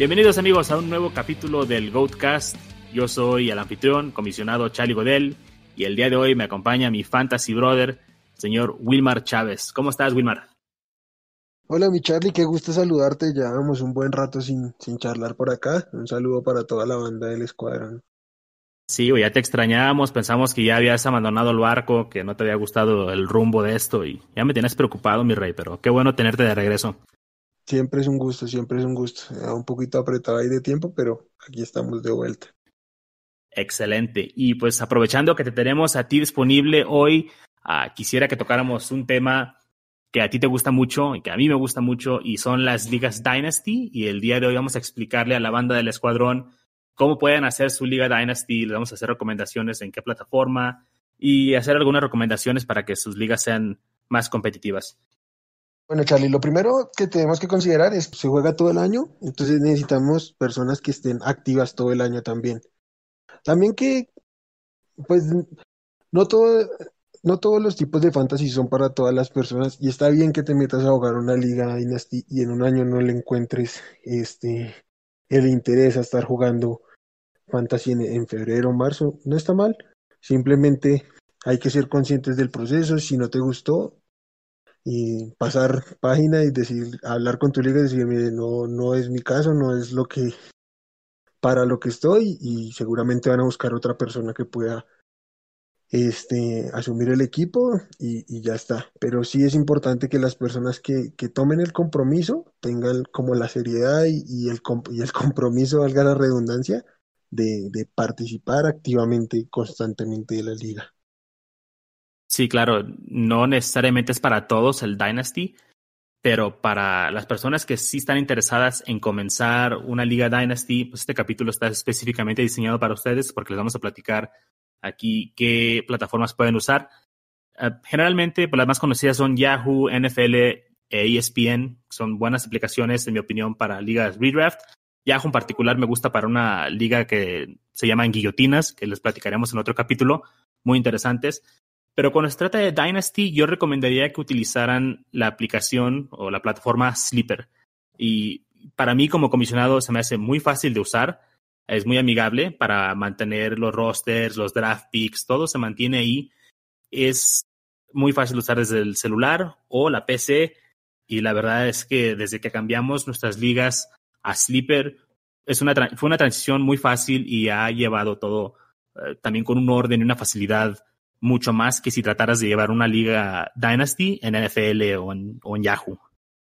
Bienvenidos amigos a un nuevo capítulo del Goatcast. Yo soy el anfitrión, comisionado Charlie Godel, y el día de hoy me acompaña mi fantasy brother, señor Wilmar Chávez. ¿Cómo estás, Wilmar? Hola, mi Charlie, qué gusto saludarte. Llevamos un buen rato sin, sin charlar por acá. Un saludo para toda la banda del escuadrón. Sí, ya te extrañábamos, pensamos que ya habías abandonado el barco, que no te había gustado el rumbo de esto y ya me tienes preocupado, mi rey, pero qué bueno tenerte de regreso. Siempre es un gusto, siempre es un gusto. un poquito apretado ahí de tiempo, pero aquí estamos de vuelta. Excelente. Y pues aprovechando que te tenemos a ti disponible hoy, uh, quisiera que tocáramos un tema que a ti te gusta mucho y que a mí me gusta mucho y son las ligas Dynasty. Y el día de hoy vamos a explicarle a la banda del escuadrón cómo pueden hacer su liga Dynasty. Les vamos a hacer recomendaciones en qué plataforma y hacer algunas recomendaciones para que sus ligas sean más competitivas. Bueno, Charlie, lo primero que tenemos que considerar es que se juega todo el año, entonces necesitamos personas que estén activas todo el año también. También que, pues, no todo, no todos los tipos de fantasy son para todas las personas y está bien que te metas a jugar una liga Dynasty y en un año no le encuentres este el interés a estar jugando fantasy en, en febrero o marzo. No está mal, simplemente hay que ser conscientes del proceso. Si no te gustó, y pasar página y decir, hablar con tu liga y decir, mire, no, no es mi caso, no es lo que, para lo que estoy y seguramente van a buscar otra persona que pueda este, asumir el equipo y, y, ya está. Pero sí es importante que las personas que, que tomen el compromiso tengan como la seriedad y, y, el, y el compromiso, valga la redundancia, de, de participar activamente, constantemente de la liga. Sí, claro, no necesariamente es para todos el Dynasty, pero para las personas que sí están interesadas en comenzar una liga Dynasty, pues este capítulo está específicamente diseñado para ustedes porque les vamos a platicar aquí qué plataformas pueden usar. Uh, generalmente, pues las más conocidas son Yahoo, NFL e ESPN, son buenas aplicaciones, en mi opinión, para ligas redraft. Yahoo en particular me gusta para una liga que se llama Guillotinas, que les platicaremos en otro capítulo, muy interesantes. Pero cuando se trata de Dynasty, yo recomendaría que utilizaran la aplicación o la plataforma Sleeper. Y para mí como comisionado se me hace muy fácil de usar, es muy amigable para mantener los rosters, los draft picks, todo se mantiene ahí. Es muy fácil de usar desde el celular o la PC y la verdad es que desde que cambiamos nuestras ligas a Sleeper es una fue una transición muy fácil y ha llevado todo eh, también con un orden y una facilidad mucho más que si trataras de llevar una liga Dynasty en NFL o en, Yahoo.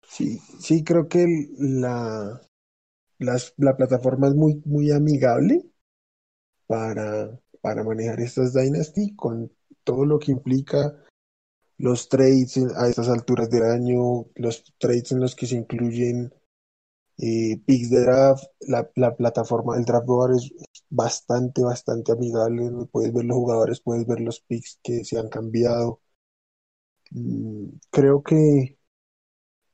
Sí, sí, creo que la, la plataforma es muy, muy amigable para, para manejar estas Dynasty con todo lo que implica los trades a estas alturas del año, los trades en los que se incluyen eh, picks de draft, la, la, plataforma, el draft board es bastante, bastante amigable. Puedes ver los jugadores, puedes ver los picks que se han cambiado. Mm, creo que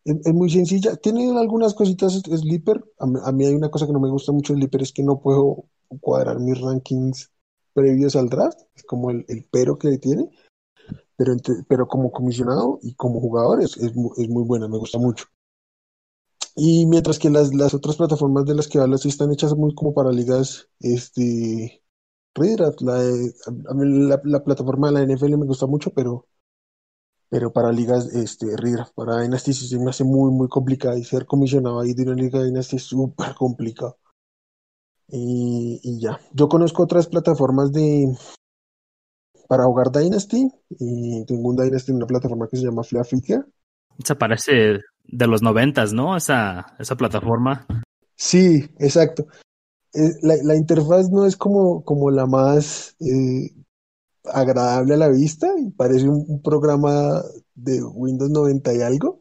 es, es, muy sencilla. Tiene algunas cositas Sleeper. A, a, mí hay una cosa que no me gusta mucho de Sleeper, es que no puedo cuadrar mis rankings previos al draft. Es como el, el pero que tiene. Pero, pero como comisionado y como jugador es, es, es muy buena, me gusta mucho. Y mientras que las, las otras plataformas de las que hablas sí están hechas muy como para ligas, este, redraft, la, la, la, plataforma de la NFL me gusta mucho, pero, pero para ligas, este, redraft, para Dynasty se me hace muy, muy complicado y ser comisionado ahí de una liga Dynasty es súper complicado. Y, y, ya, yo conozco otras plataformas de, para jugar Dynasty y tengo un Dynasty en una plataforma que se llama Flafica. Se parece de los noventas, ¿no? Esa, esa plataforma. Sí, exacto. La, la interfaz no es como, como la más eh, agradable a la vista, parece un, un, programa de Windows 90 y algo,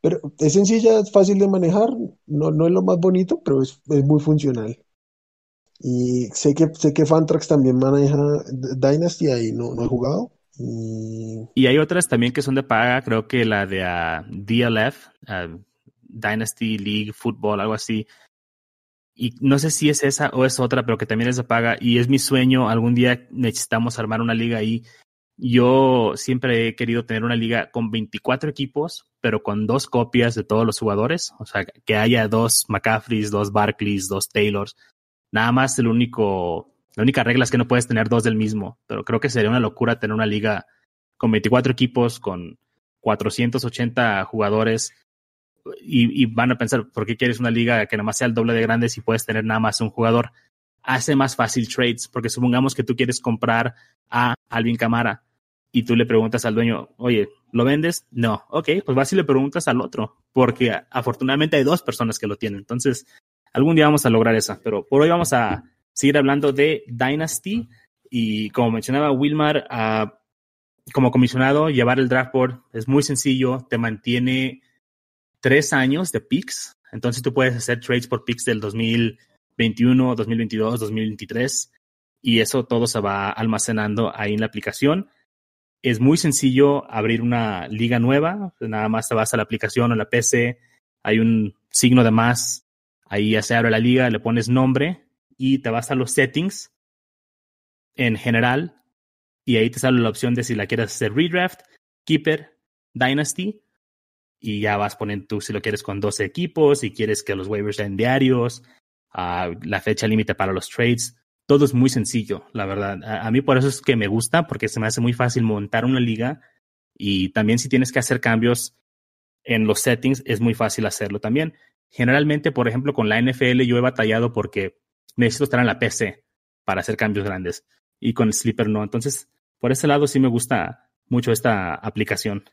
pero es sencilla, es fácil de manejar, no, no es lo más bonito, pero es, es muy funcional. Y sé que, sé que Fantrax también maneja Dynasty, ahí no, no he jugado, y... hay otras también que son de paga, creo que la de uh, DLF, uh, Dynasty League Football, algo así. Y no sé si es esa o es otra, pero que también es de paga. Y es mi sueño, algún día necesitamos armar una liga ahí. Yo siempre he querido tener una liga con 24 equipos, pero con dos copias de todos los jugadores. O sea, que haya dos McCaffreys, dos Barclays, dos Taylors. Nada más el único, la única regla es que no puedes tener dos del mismo. Pero creo que sería una locura tener una liga con 24 equipos, con 480 jugadores. Y, van a pensar, ¿por qué quieres una liga que nada más sea el doble de grande si puedes tener nada más un jugador? Hace más fácil trades, porque supongamos que tú quieres comprar a Alvin Camara y tú le preguntas al dueño, oye, ¿lo vendes? No, ok, pues vas y le preguntas al otro, porque afortunadamente hay dos personas que lo tienen. Entonces, algún día vamos a lograr esa, pero por hoy vamos a seguir hablando de Dynasty y como mencionaba Wilmar, uh, como comisionado, llevar el draft board es muy sencillo, te mantiene tres años de picks, entonces tú puedes hacer trades por picks del 2021, 2022, 2023 y eso todo se va almacenando ahí en la aplicación. Es muy sencillo abrir una liga nueva, nada más te vas a la aplicación o la PC, hay un signo de más, ahí ya se abre la liga, le pones nombre y te vas a los settings en general y ahí te sale la opción de si la quieres hacer redraft, keeper, dynasty y ya vas poniendo tú si lo quieres con 12 equipos, si quieres que los waivers sean diarios, uh, la fecha límite para los trades todo es muy sencillo, la verdad. A, a, mí por eso es que me gusta, porque se me hace muy fácil montar una liga y también si tienes que hacer cambios en los settings, es muy fácil hacerlo también. Generalmente, por ejemplo, con la NFL yo he batallado porque necesito estar en la PC para hacer cambios grandes y con el Sleeper no. Entonces, por ese lado sí me gusta mucho esta aplicación.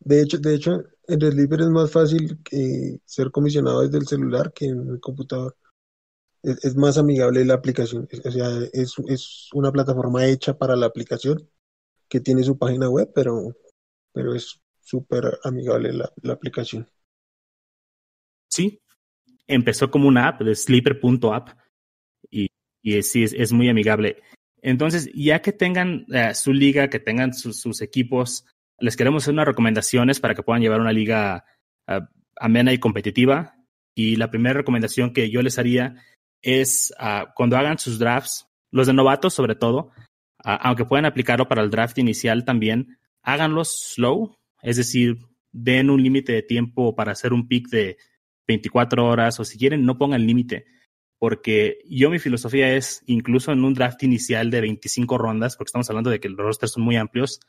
De hecho, de hecho, en el Sleeper es más fácil ser comisionado desde el celular que en el computador es, es, más amigable la aplicación. O sea, es, es, una plataforma hecha para la aplicación que tiene su página web, pero, pero es súper amigable la, la, aplicación. Sí, empezó como una app de sleeper.app y, y sí, es, muy amigable. Entonces, ya que tengan uh, su liga, que tengan su, sus equipos, les queremos hacer unas recomendaciones para que puedan llevar una liga uh, amena y competitiva. Y la primera recomendación que yo les haría es uh, cuando hagan sus drafts, los de novatos sobre todo, uh, aunque puedan aplicarlo para el draft inicial también, háganlos slow, es decir, den un límite de tiempo para hacer un pick de 24 horas o si quieren no pongan límite, porque yo mi filosofía es, incluso en un draft inicial de 25 rondas, porque estamos hablando de que los rosters son muy amplios,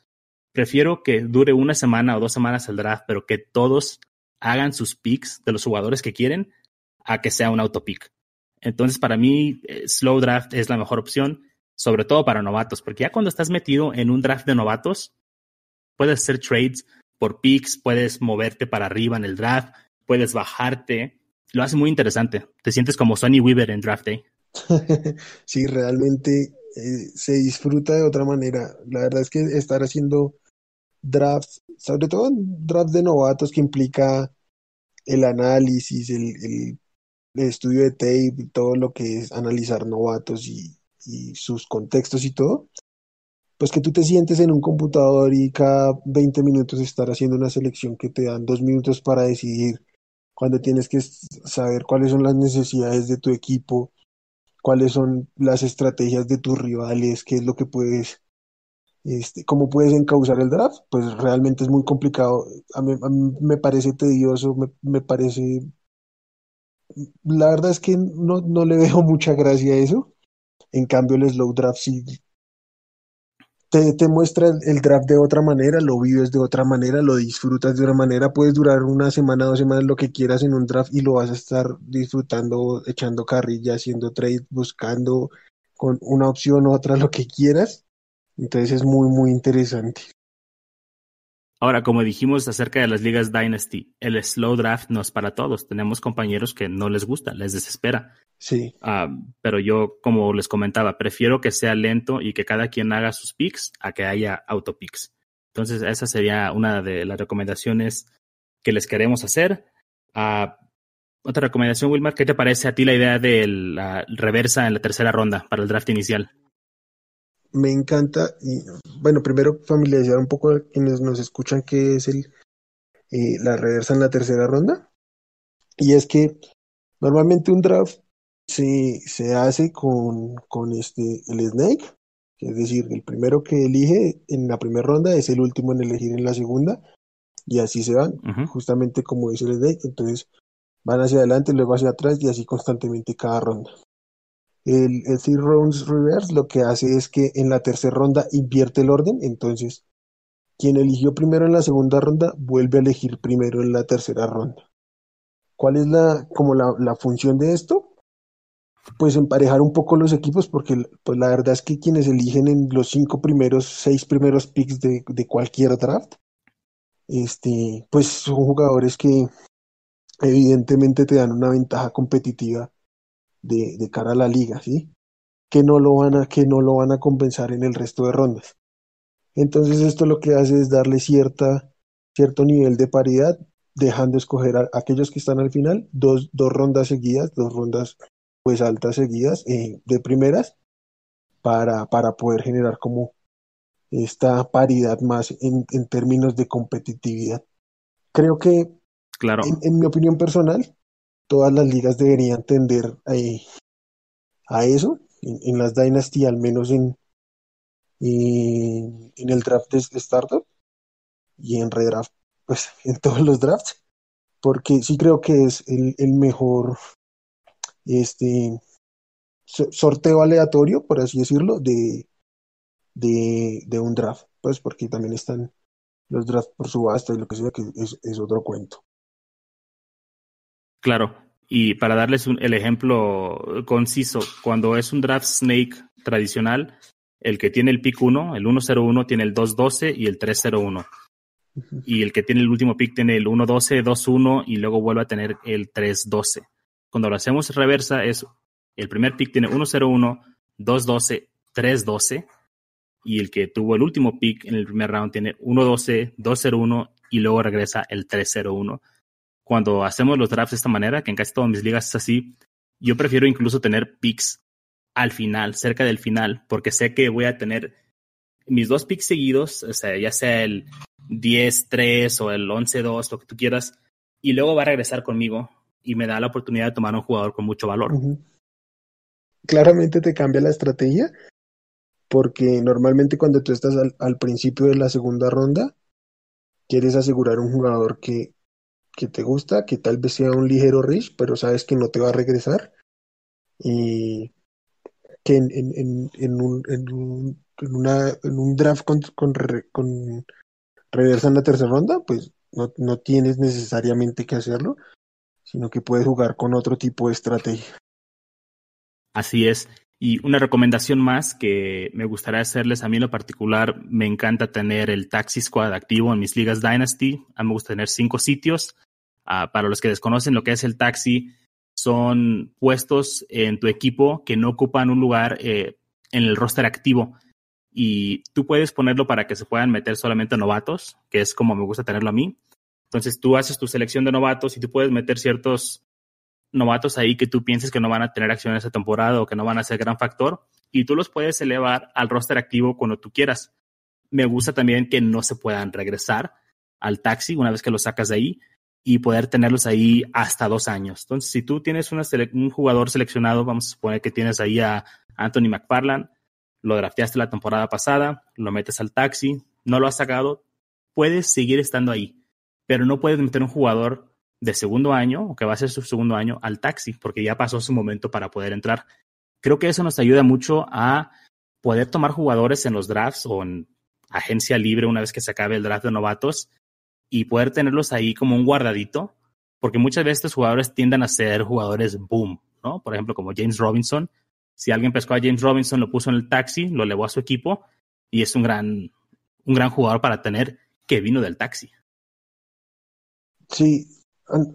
prefiero que dure una semana o dos semanas el draft, pero que todos hagan sus picks de los jugadores que quieren a que sea un autopick. Entonces, para mí, eh, slow draft es la mejor opción, sobre todo para novatos, porque ya cuando estás metido en un draft de novatos, puedes hacer trades por picks, puedes moverte para arriba en el draft, puedes bajarte. Lo hace muy interesante. Te sientes como Sonny Weaver en draft day. sí, realmente eh, se disfruta de otra manera. La verdad es que estar haciendo drafts, sobre todo draft de novatos que implica el análisis, el, estudio de tape todo lo que es analizar novatos y, y, sus contextos y todo, pues que tú te sientes en un computador y cada 20 minutos estar haciendo una selección que te dan dos minutos para decidir cuando tienes que saber cuáles son las necesidades de tu equipo, cuáles son las estrategias de tus rivales, qué es lo que puedes, este, cómo puedes encauzar el draft, pues realmente es muy complicado. A mí, me parece tedioso, me, me parece la verdad es que no, no le veo mucha gracia a eso. En cambio, el slow draft sí te, te muestra el, draft de otra manera, lo vives de otra manera, lo disfrutas de otra manera. Puedes durar una semana, dos semanas, lo que quieras en un draft y lo vas a estar disfrutando, echando carrilla, haciendo trade, buscando con una opción otra, lo que quieras. Entonces es muy, muy interesante. Ahora, como dijimos acerca de las ligas Dynasty, el slow draft no es para todos. Tenemos compañeros que no les gusta, les desespera. Sí. Uh, pero yo, como les comentaba, prefiero que sea lento y que cada quien haga sus picks a que haya autopicks. Entonces, esa sería una de las recomendaciones que les queremos hacer. Uh, otra recomendación, Wilmar, ¿qué te parece a ti la idea de la reversa en la tercera ronda para el draft inicial? Me encanta, y bueno, primero familiarizar un poco a quienes nos escuchan qué es el, eh, la reversa en la tercera ronda. Y es que normalmente un draft se, se hace con, con este, el Snake, Es decir, el primero que elige en la primera ronda es el último en elegir en la segunda, y así se van, justamente como dice el deck. Entonces van hacia adelante, luego hacia atrás, y así constantemente cada ronda. El, el Three Rounds Reverse lo que hace es que en la tercera ronda invierte el orden, entonces quien eligió primero en la segunda ronda vuelve a elegir primero en la tercera ronda. ¿Cuál es la, como la, la función de esto? Pues emparejar un poco los equipos, porque pues la verdad es que quienes eligen en los cinco primeros, seis primeros picks de, de cualquier draft, este, pues son jugadores que evidentemente te dan una ventaja competitiva de, de cara a la liga, ¿sí? Que no lo van a, que no lo van a compensar en el resto de rondas. Entonces esto lo que hace es darle cierta, cierto nivel de paridad, dejando escoger a, aquellos que están al final dos, dos rondas seguidas, dos rondas pues altas seguidas eh, de primeras para, para poder generar como esta paridad más en, en términos de competitividad. Creo que, claro. en, mi opinión personal, todas las ligas deberían tender a eso, en, las Dynasty, al menos en, en el draft de startup y en redraft, pues en todos los drafts, porque sí creo que es el, mejor este sorteo aleatorio, por así decirlo, de, de, un draft, pues porque también están los drafts por subasta y lo que sea, que es otro cuento. Claro, y para darles un, el ejemplo conciso, cuando es un draft snake tradicional, el que tiene el pick 1, el 101, tiene el 212 y el 301. Y el que tiene el último pick tiene el 112, 21 y luego vuelve a tener el 312. Cuando lo hacemos reversa es el primer pick tiene 101, 212, 312 y el que tuvo el último pick en el primer round tiene 112, 201 y luego regresa el 301. Cuando hacemos los drafts de esta manera, que en casi todas mis ligas es así, yo prefiero incluso tener picks al final, cerca del final, porque sé que voy a tener mis dos picks seguidos, o sea, ya sea el 10-3 o el 11-2, lo que tú quieras, y luego va a regresar conmigo y me da la oportunidad de tomar un jugador con mucho valor. Claramente te cambia la estrategia, porque normalmente cuando tú estás al, al, principio de la segunda ronda, quieres asegurar un jugador que, que te gusta, que tal vez sea un ligero rich, pero sabes que no te va a regresar. Y que en, en, en, un, en, un, un draft con, con, con en la tercera ronda, pues no, no tienes necesariamente que hacerlo, sino que puedes jugar con otro tipo de estrategia. Así es. Y una recomendación más que me gustaría hacerles a mí en lo particular, me encanta tener el Taxi Squad activo en mis ligas Dynasty. A mí me gusta tener cinco sitios. Uh, para los que desconocen lo que es el taxi, son puestos en tu equipo que no ocupan un lugar eh, en el roster activo. Y tú puedes ponerlo para que se puedan meter solamente novatos, que es como me gusta tenerlo a mí. Entonces tú haces tu selección de novatos y tú puedes meter ciertos novatos ahí que tú pienses que no van a tener acción esa temporada o que no van a ser gran factor y tú los puedes elevar al roster activo cuando tú quieras. Me gusta también que no se puedan regresar al taxi una vez que los sacas de ahí y poder tenerlos ahí hasta dos años. Entonces, si tú tienes un jugador seleccionado, vamos a suponer que tienes ahí a Anthony McFarland, lo drafteaste la temporada pasada, lo metes al taxi, no lo has sacado, puedes seguir estando ahí, pero no puedes meter un jugador de segundo año o que va a ser su segundo año al taxi, porque ya pasó su momento para poder entrar. Creo que eso nos ayuda mucho a poder tomar jugadores en los drafts o en agencia libre una vez que se acabe el draft de novatos y poder tenerlos ahí como un guardadito, porque muchas veces estos jugadores tienden a ser jugadores boom, ¿no? Por ejemplo, como James Robinson. Si alguien pescó a James Robinson, lo puso en el taxi, lo elevó a su equipo y es un gran, un gran jugador para tener que vino del taxi. Sí,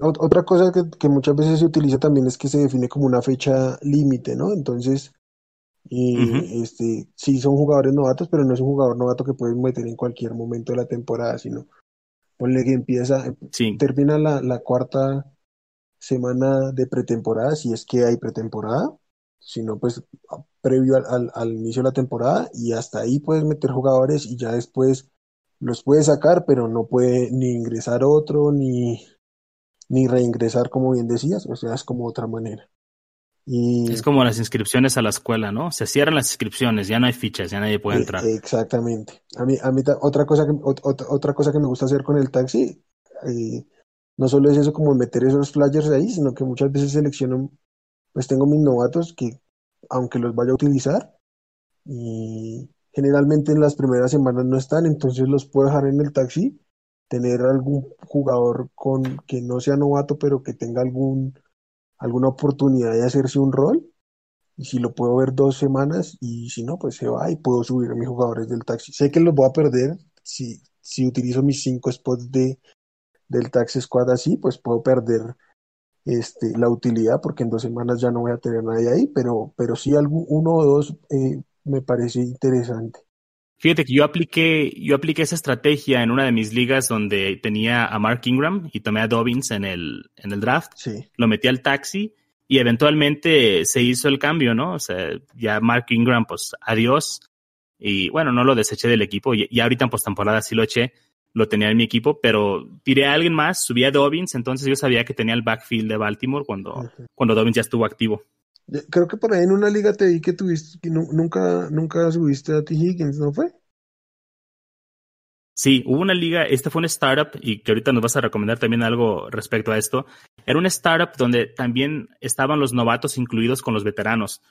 otra cosa que, que, muchas veces se utiliza también es que se define como una fecha límite, ¿no? Entonces, uh -huh. este, sí son jugadores novatos, pero no es un jugador novato que puedes meter en cualquier momento de la temporada, sino ponle que empieza, sí. termina la, la, cuarta semana de pretemporada, si es que hay pretemporada, sino pues previo al, al, al, inicio de la temporada y hasta ahí puedes meter jugadores y ya después los puedes sacar, pero no puede ni ingresar otro, ni, ni reingresar como bien decías, o sea, es como otra manera. Y, Es como las inscripciones a la escuela, ¿no? Se cierran las inscripciones, ya no hay fichas, ya nadie puede eh, entrar. exactamente. A mí, a mí otra cosa que, ot- ot- otra cosa que me gusta hacer con el taxi, eh, no solo es eso como meter esos flyers ahí, sino que muchas veces selecciono, pues tengo mis novatos que, aunque los vaya a utilizar, y generalmente en las primeras semanas no están, entonces los puedo dejar en el taxi, tener algún jugador con que no sea novato, pero que tenga algún, alguna oportunidad de hacerse un rol, y si lo puedo ver dos semanas, y si no, pues se va y puedo subir a mis jugadores del taxi. Sé que los voy a perder si, si utilizo mis cinco spots de, del taxi squad así, pues puedo perder este, la utilidad porque en dos semanas ya no voy a tener nadie ahí, pero, pero sí algún, uno o dos eh, me parece interesante. Fíjate que yo apliqué, yo apliqué esa estrategia en una de mis ligas donde tenía a Mark Ingram y tomé a Dobbins en el, en el draft. Sí, Lo metí al taxi y eventualmente se hizo el cambio, ¿no? O sea, ya Mark Ingram, pues adiós. Y bueno, no lo deseché del equipo. Y, y ahorita en postemporada sí lo eché. Lo tenía en mi equipo, pero tiré a alguien más, subí a Dobbins, entonces yo sabía que tenía el backfield de Baltimore cuando, cuando Dobbins ya estuvo activo. Creo que por ahí en una liga te vi que tuviste, nunca, nunca subiste a T. Higgins, ¿no fue? Sí, hubo una liga, esta fue una startup y que ahorita nos vas a recomendar también algo respecto a esto. Era una startup donde también estaban los novatos incluidos con los veteranos.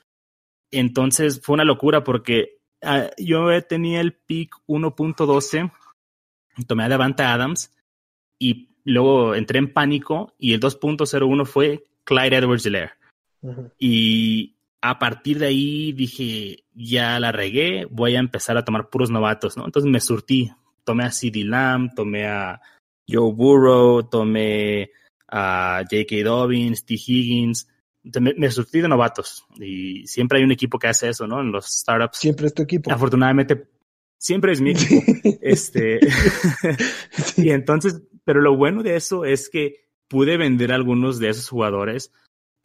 Entonces fue una locura porque ah, yo tenía el pick 1.12, tomé a Davante Adams y luego entré en pánico y el 2.01 fue Clyde Y a partir de ahí dije, ya la regué, voy a empezar a tomar puros novatos, ¿no? Entonces me surtí. Tomé a CD Lamb, tomé a Joe Burrow, tomé a J.K. Dobbins, T. Higgins. Me, me surtí de novatos. Y siempre hay un equipo que hace eso, ¿no? En los startups. Siempre es tu equipo. Afortunadamente, siempre es mi equipo. Este, y entonces, pero lo bueno de eso es que pude vender algunos de esos jugadores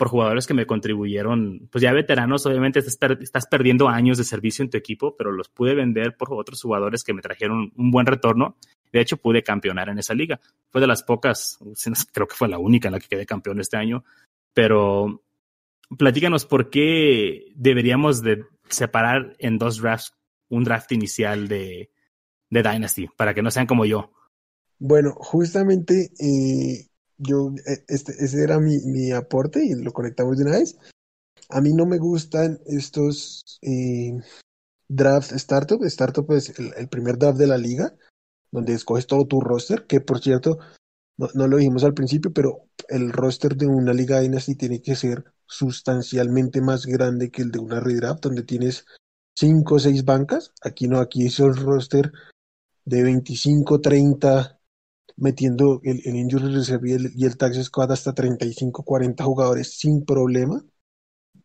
por jugadores que me contribuyeron, pues ya veteranos, obviamente estás, per- estás perdiendo años de servicio en tu equipo, pero los pude vender por otros jugadores que me trajeron un buen retorno. De hecho, pude campeonar en esa liga. Fue de las pocas, creo que fue la única en la que quedé campeón este año, pero platícanos por qué deberíamos de separar en dos drafts un draft inicial de, de Dynasty, para que no sean como yo. Bueno, justamente eh, yo, eh, este, ese era mi, mi aporte y lo conectamos de una vez. A mí no me gustan estos eh, drafts startup. Startup es el, el primer draft de la liga, donde escoges todo tu roster, que por cierto, no, no lo dijimos al principio, pero el roster de una liga Dynasty tiene que ser sustancialmente más grande que el de una redraft, donde tienes cinco o seis bancas. Aquí no, aquí es el roster de 25, 30 metiendo el, el injury reserve y el, y el tax squad hasta 35, 40 jugadores sin problema,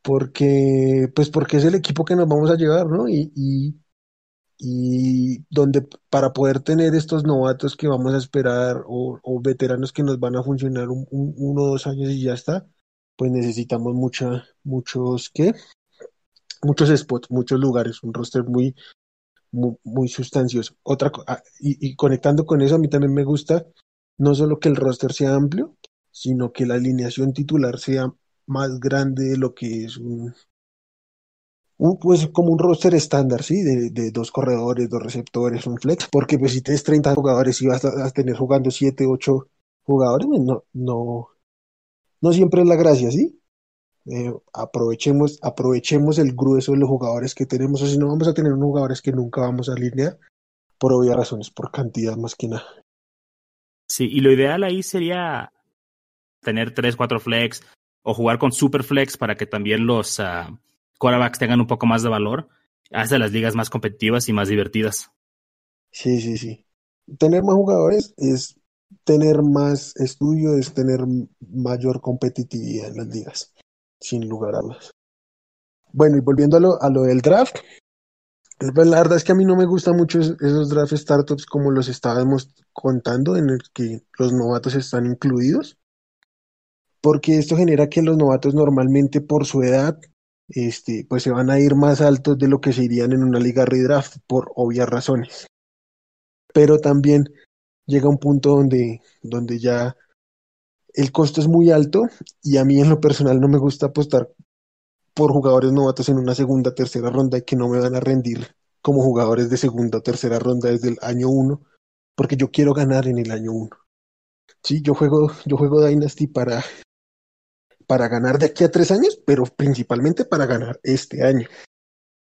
porque, pues porque es el equipo que nos vamos a llevar, ¿no? Y, y, y donde para poder tener estos novatos que vamos a esperar o, o veteranos que nos van a funcionar un, un- uno o dos años y ya está, pues necesitamos mucha, muchos, ¿qué? Muchos spots, muchos lugares, un roster muy, muy, sustancioso. Otra, ah, y, y conectando con eso, a mí también me gusta no solo que el roster sea amplio, sino que la alineación titular sea más grande de lo que es un, pues como un roster estándar, ¿sí? De, de dos corredores, dos receptores, un flex, porque pues si tienes 30 jugadores y vas a, a tener jugando 7, 8 jugadores, pues, no, no, no siempre es la gracia, ¿sí? Eh, aprovechemos, aprovechemos el grueso de los jugadores que tenemos, o si no vamos a tener unos jugadores que nunca vamos a alinear, por obvias razones, por cantidad más que nada. Sí, y lo ideal ahí sería tener tres, cuatro flex o jugar con super flex para que también los uh, quarterbacks tengan un poco más de valor. Hace las ligas más competitivas y más divertidas. Sí, sí, sí. Tener más jugadores es tener más estudio, es tener mayor competitividad en las ligas, sin lugar a dudas. Bueno, y volviendo a lo, a lo del draft, pues la verdad es que a mí no me gustan mucho esos draft startups como los estábamos contando, en el que los novatos están incluidos, porque esto genera que los novatos normalmente por su edad, este, pues se van a ir más altos de lo que se irían en una liga redraft, por obvias razones. Pero también llega un punto donde, donde ya el costo es muy alto y a mí en lo personal no me gusta apostar por jugadores novatos en una segunda, tercera ronda y que no me van a rendir como jugadores de segunda o tercera ronda desde el año uno, porque yo quiero ganar en el año uno. Sí, yo juego, yo juego Dynasty para, para ganar de aquí a tres años, pero principalmente para ganar este año.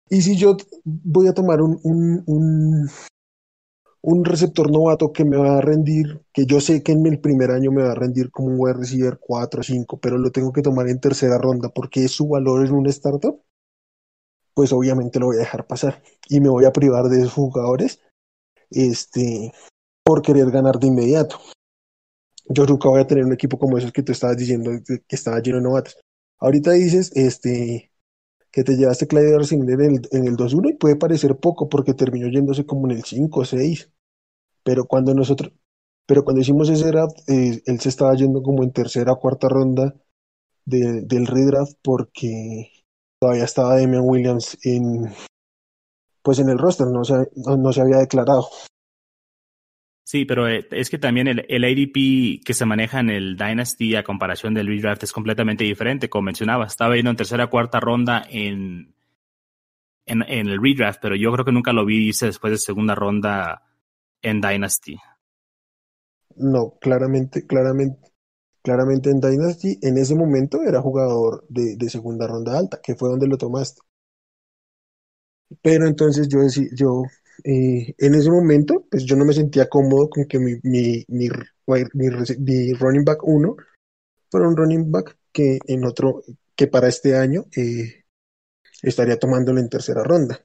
Y si yo voy a tomar un, un receptor novato que me va a rendir, que yo sé que en el primer año me va a rendir como un wide receiver 4 o 5, pero lo tengo que tomar en tercera ronda porque su valor en un startup, pues obviamente lo voy a dejar pasar y me voy a privar de esos jugadores este, por querer ganar de inmediato. Yo nunca voy a tener un equipo como esos que tú estabas diciendo que estaba lleno de novatos. Ahorita dices este, que te llevaste Clyde Arcinier en el, en el 2-1 y puede parecer poco porque terminó yéndose como en el 5 o 6. Pero cuando nosotros, pero cuando hicimos ese draft, eh, él se estaba yendo como en tercera o cuarta ronda de, del redraft porque todavía estaba Damian Williams en pues en el roster, no se, no, se había declarado. Sí, pero eh, es que también el, el, ADP que se maneja en el Dynasty a comparación del redraft es completamente diferente. Como mencionaba, estaba yendo en tercera o cuarta ronda en, el redraft, pero yo creo que nunca lo vi irse después de segunda ronda en Dynasty. No, claramente, claramente, Claramente en Dynasty, en ese momento era jugador de, segunda ronda alta, que fue donde lo tomaste. Pero entonces yo decía, yo eh, en ese momento, pues yo no me sentía cómodo con que mi, running back 1 fuera un running back que en otro, que para este año eh, estaría tomándolo en tercera ronda.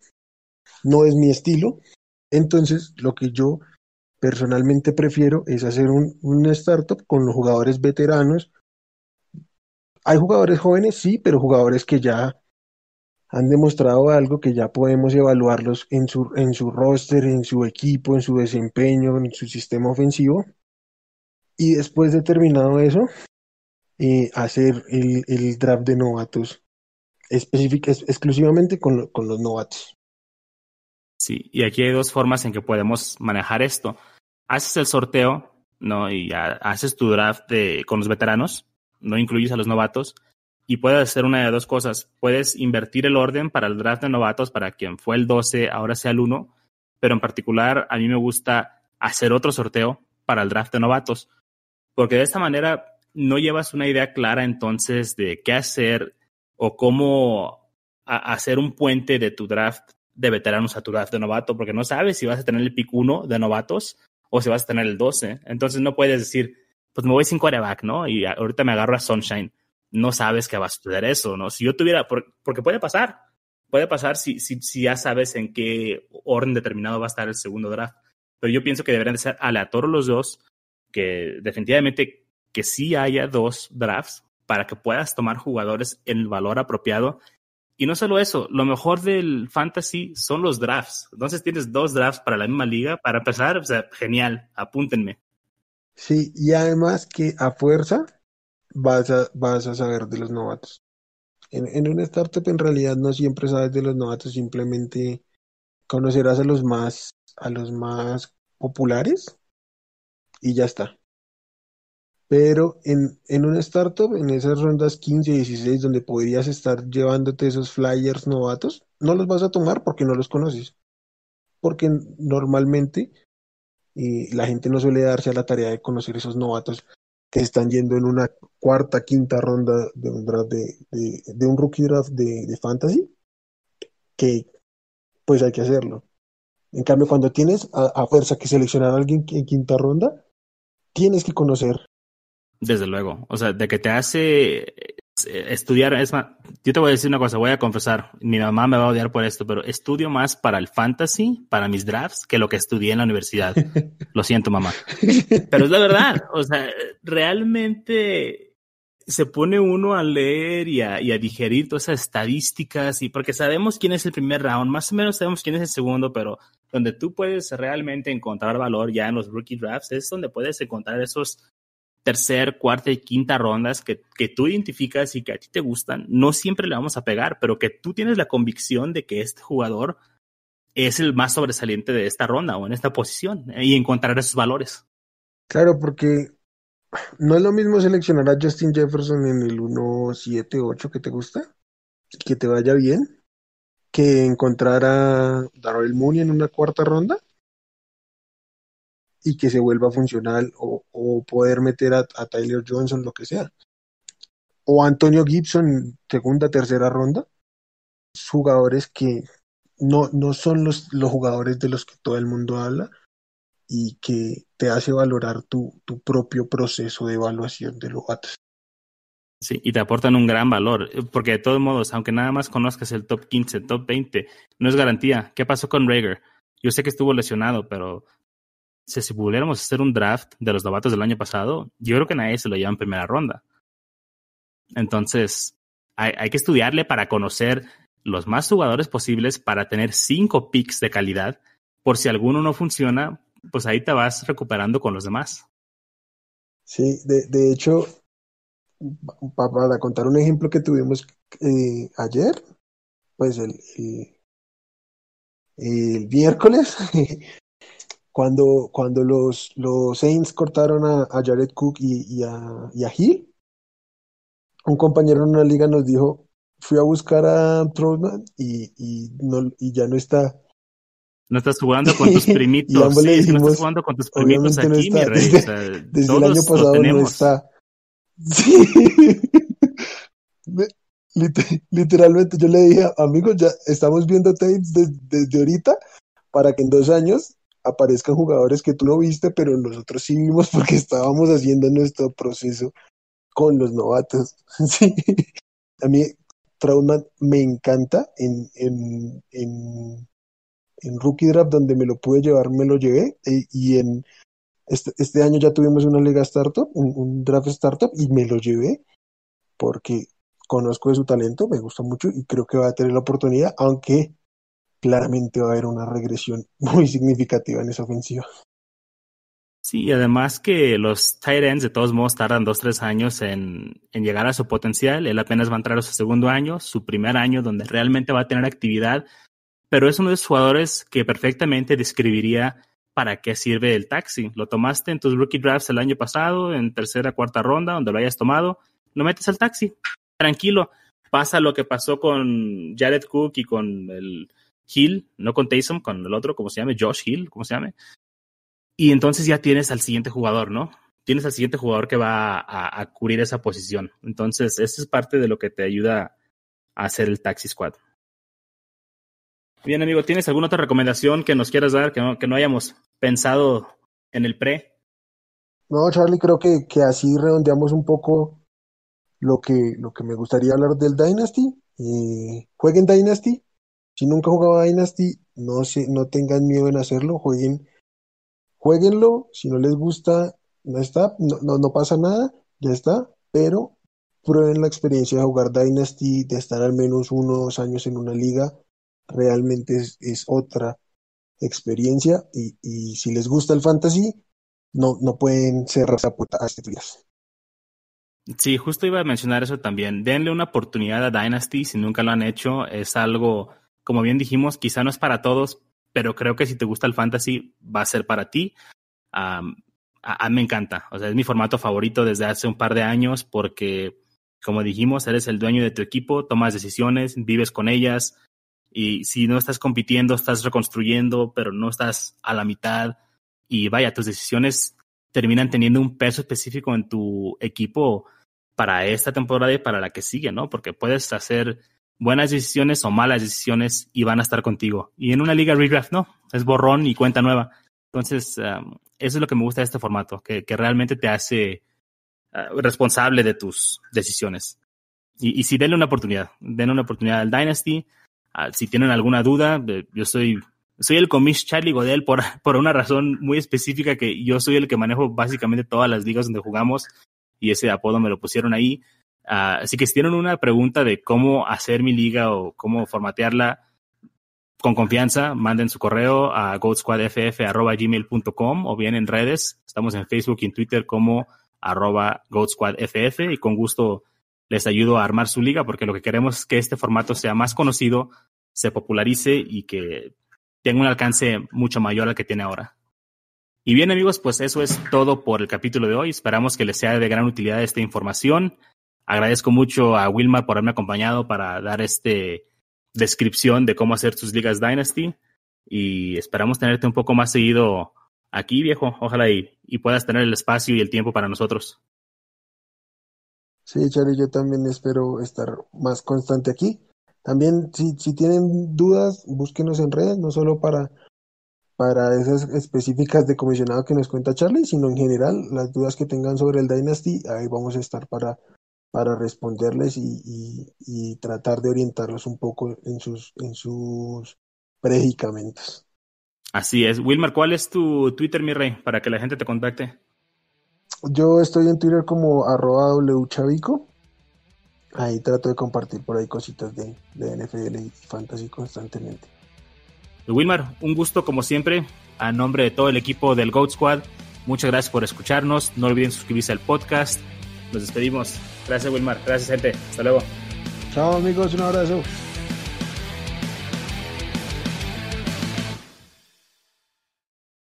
No es mi estilo. Entonces, lo que yo personalmente prefiero es hacer un startup con los jugadores veteranos. Hay jugadores jóvenes, sí, pero jugadores que ya han demostrado algo que ya podemos evaluarlos en su, en su roster, en su equipo, en su desempeño, en su sistema ofensivo. Y después de terminado eso, eh, hacer el, el, draft de novatos específica, exclusivamente con, con los novatos. Sí, y aquí hay dos formas en que podemos manejar esto. Haces el sorteo, ¿no? Y haces tu draft de, con los veteranos, no incluyes a los novatos, y puedes hacer una de dos cosas. Puedes invertir el orden para el draft de novatos, para quien fue el 12, ahora sea el 1, pero en particular a mí me gusta hacer otro sorteo para el draft de novatos, porque de esta manera no llevas una idea clara entonces de qué hacer o cómo hacer un puente de tu draft de veteranos a tu draft de novato, porque no sabes si vas a tener el pick 1 de novatos o si vas a tener el 12. Entonces no puedes decir, pues me voy sin quarterback, ¿no? Y ahorita me agarro a Sunshine. No sabes que va a suceder eso, ¿no? Si yo tuviera, porque puede pasar, puede pasar si, ya sabes en qué orden determinado va a estar el segundo draft. Pero yo pienso que deberían de ser aleatorios los dos, que definitivamente que sí haya dos drafts para que puedas tomar jugadores en el valor apropiado y no solo eso, lo mejor del fantasy son los drafts. Entonces tienes dos drafts para la misma liga. Para empezar, o sea, genial, apúntenme. Sí, y además que a fuerza vas a, vas a saber de los novatos. En, en una startup en realidad no siempre sabes de los novatos, simplemente conocerás a los más, a los más populares y ya está. Pero en, en una startup, en esas rondas 15 y 16, donde podrías estar llevándote esos flyers novatos, no los vas a tomar porque no los conoces. Porque normalmente eh, la gente no suele darse a la tarea de conocer esos novatos que están yendo en una cuarta, quinta ronda de un draft de, de, un rookie draft de, de fantasy, que pues hay que hacerlo. En cambio, cuando tienes a, a fuerza que seleccionar a alguien en quinta ronda, tienes que conocer desde luego. O sea, de que te hace estudiar, es más, yo te voy a decir una cosa, voy a confesar, mi mamá me va a odiar por esto, pero estudio más para el fantasy, para mis drafts, que lo que estudié en la universidad. Lo siento, mamá. Pero es la verdad, o sea, realmente se pone uno a leer y a, y a digerir todas esas estadísticas y porque sabemos quién es el primer round, más o menos sabemos quién es el segundo, pero donde tú puedes realmente encontrar valor ya en los rookie drafts es donde puedes encontrar esos tercer, cuarta y quinta rondas que, que tú identificas y que a ti te gustan, no siempre le vamos a pegar, pero que tú tienes la convicción de que este jugador es el más sobresaliente de esta ronda o en esta posición eh, y encontrar esos valores. Claro, porque no es lo mismo seleccionar a Justin Jefferson en el 1-7-8 que te gusta que te vaya bien que encontrar a Darrell Mooney en una cuarta ronda y que se vuelva funcional o, o poder meter a, Tyler Johnson, lo que sea. O Antonio Gibson, segunda, tercera ronda. Jugadores que no, no son los, los jugadores de los que todo el mundo habla y que te hace valorar tu, tu propio proceso de evaluación de los gatos. Sí, y te aportan un gran valor, porque de todos modos, aunque nada más conozcas el top 15, top 20, no es garantía. ¿Qué pasó con Rager? Yo sé que estuvo lesionado, pero si, si pudiéramos hacer un draft de los novatos del año pasado, yo creo que nadie se lo lleva en primera ronda. Entonces, hay, que estudiarle para conocer los más jugadores posibles para tener cinco picks de calidad. Por si alguno no funciona, pues ahí te vas recuperando con los demás. Sí, de, de hecho, para contar un ejemplo que tuvimos eh, ayer, pues el, el, el miércoles, cuando, cuando los, los Saints cortaron a, a Jared Cook y, y, a, y, a, Hill, un compañero en una liga nos dijo, fui a buscar a Troutman y, y, no, y ya no está. No estás jugando con tus primitos. sí, dijimos, no estás jugando con tus primitos aquí, no está, mi rey. Desde, o sea, desde el año pasado no está. Sí. Literalmente yo le dije, amigos, ya estamos viendo tapes desde, desde ahorita para que en dos años aparezcan jugadores que tú no viste, pero nosotros sí vimos porque estábamos haciendo nuestro proceso con los novatos. Sí. A mí Trauma me encanta en, en, en, en, Rookie Draft, donde me lo pude llevar, me lo llevé, y, y en este, este, año ya tuvimos una liga startup, un, un, draft startup, y me lo llevé porque conozco de su talento, me gusta mucho y creo que va a tener la oportunidad, aunque claramente va a haber una regresión muy significativa en esa ofensiva. Sí, y además que los tight ends de todos modos tardan dos, tres años en, en, llegar a su potencial. Él apenas va a entrar a su segundo año, su primer año donde realmente va a tener actividad, pero es uno de los jugadores que perfectamente describiría para qué sirve el taxi. Lo tomaste en tus rookie drafts el año pasado, en tercera, cuarta ronda, donde lo hayas tomado, lo metes al taxi. Tranquilo. Pasa lo que pasó con Jared Cook y con el Hill, no con Taysom, con el otro, ¿cómo se llama? Josh Hill, ¿cómo se llama? Y entonces ya tienes al siguiente jugador, ¿no? Tienes al siguiente jugador que va a, cubrir esa posición. Entonces, eso es parte de lo que te ayuda a hacer el taxi squad. Bien, amigo, ¿tienes alguna otra recomendación que nos quieras dar que no, que no hayamos pensado en el pre? No, Charlie, creo que, que así redondeamos un poco lo que, lo que me gustaría hablar del Dynasty. Eh, jueguen Dynasty. Si nunca jugado Dynasty, no, se, no tengan miedo en hacerlo. Jueguen, jueguenlo. Si no les gusta, no está, no, no, pasa nada, ya está. Pero prueben la experiencia de jugar Dynasty, de estar al menos unos años en una liga. Realmente es, es otra experiencia y, y, si les gusta el fantasy, no, no pueden cerrar esa puerta a este días. Sí, justo iba a mencionar eso también. Denle una oportunidad a Dynasty si nunca lo han hecho. Es algo, como bien dijimos, quizá no es para todos, pero creo que si te gusta el fantasy va a ser para ti. A, me encanta. O sea, es mi formato favorito desde hace un par de años porque, como dijimos, eres el dueño de tu equipo, tomas decisiones, vives con ellas, y si no estás compitiendo, estás reconstruyendo, pero no estás a la mitad. Y vaya, tus decisiones terminan teniendo un peso específico en tu equipo para esta temporada y para la que sigue, ¿no? Porque puedes hacer buenas decisiones o malas decisiones y van a estar contigo. Y en una liga redraft, no, es borrón y cuenta nueva. Entonces, um, eso es lo que me gusta de este formato, que, que realmente te hace uh, responsable de tus decisiones. Y, y sí, denle una oportunidad, denle una oportunidad al Dynasty. Uh, si tienen alguna duda, yo soy, soy el comish Charlie Godel por, por una razón muy específica que yo soy el que manejo básicamente todas las ligas donde jugamos y ese apodo me lo pusieron ahí. Uh, así que si tienen una pregunta de cómo hacer mi liga o cómo formatearla, con confianza, manden su correo a goatsquadff.gmail.com o bien en redes. Estamos en Facebook y en Twitter como arroba goatsquadff y con gusto les ayudo a armar su liga porque lo que queremos es que este formato sea más conocido, se popularice y que tenga un alcance mucho mayor al que tiene ahora. Y bien amigos, pues eso es todo por el capítulo de hoy. Esperamos que les sea de gran utilidad esta información. Agradezco mucho a Wilmar por haberme acompañado para dar este descripción de cómo hacer tus ligas Dynasty y esperamos tenerte un poco más seguido aquí, viejo. Ojalá y, puedas tener el espacio y el tiempo para nosotros. Sí, Charlie, yo también espero estar más constante aquí. También, si, si tienen dudas, búsquenos en redes, no solo para, para esas específicas de comisionado que nos cuenta Charlie, sino en general, las dudas que tengan sobre el Dynasty, ahí vamos a estar para, para responderles y, y, y tratar de orientarlos un poco en sus, en sus predicamentos. Así es. Wilmar, ¿cuál es tu Twitter, mi rey, para que la gente te contacte? Yo estoy en Twitter como arroba wchavico. Ahí trato de compartir por ahí cositas de, de NFL y fantasy constantemente. Wilmar, un gusto como siempre. A nombre de todo el equipo del Goat Squad, muchas gracias por escucharnos. No olviden suscribirse al podcast. Nos despedimos. Gracias, Wilmar. Gracias, gente. Hasta luego. Chao, amigos. Un abrazo.